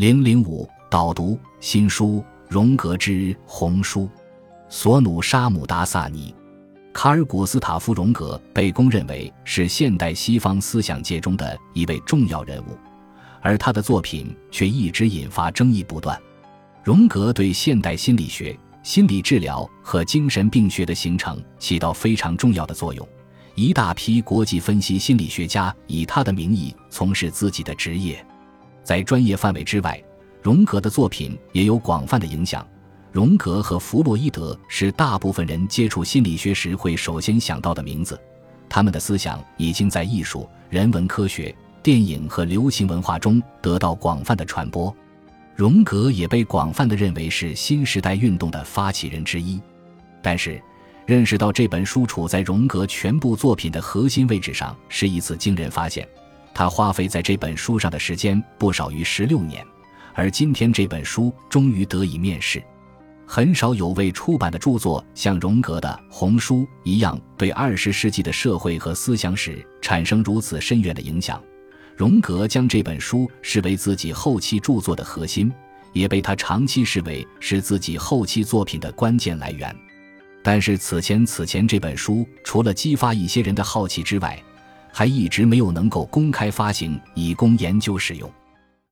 零零五导读新书《荣格之红书》，索努沙姆达萨尼，卡尔古斯塔夫·荣格被公认为是现代西方思想界中的一位重要人物，而他的作品却一直引发争议不断。荣格对现代心理学、心理治疗和精神病学的形成起到非常重要的作用。一大批国际分析心理学家以他的名义从事自己的职业，在专业范围之外，荣格的作品也有广泛的影响。荣格和弗洛伊德是大部分人接触心理学时会首先想到的名字，他们的思想已经在艺术、人文科学、电影和流行文化中得到广泛的传播。荣格也被广泛的认为是新时代运动的发起人之一，但是。认识到这本书处在荣格全部作品的核心位置上是一次惊人发现。他花费在这本书上的时间不少于十六年，而今天这本书终于得以面世。很少有未出版的著作像荣格的《红书》一样，对二十世纪的社会和思想史产生如此深远的影响。荣格将这本书视为自己后期著作的核心，也被他长期视为是自己后期作品的关键来源。但是此前此前这本书除了激发一些人的好奇之外，还一直没有能够公开发行以供研究使用。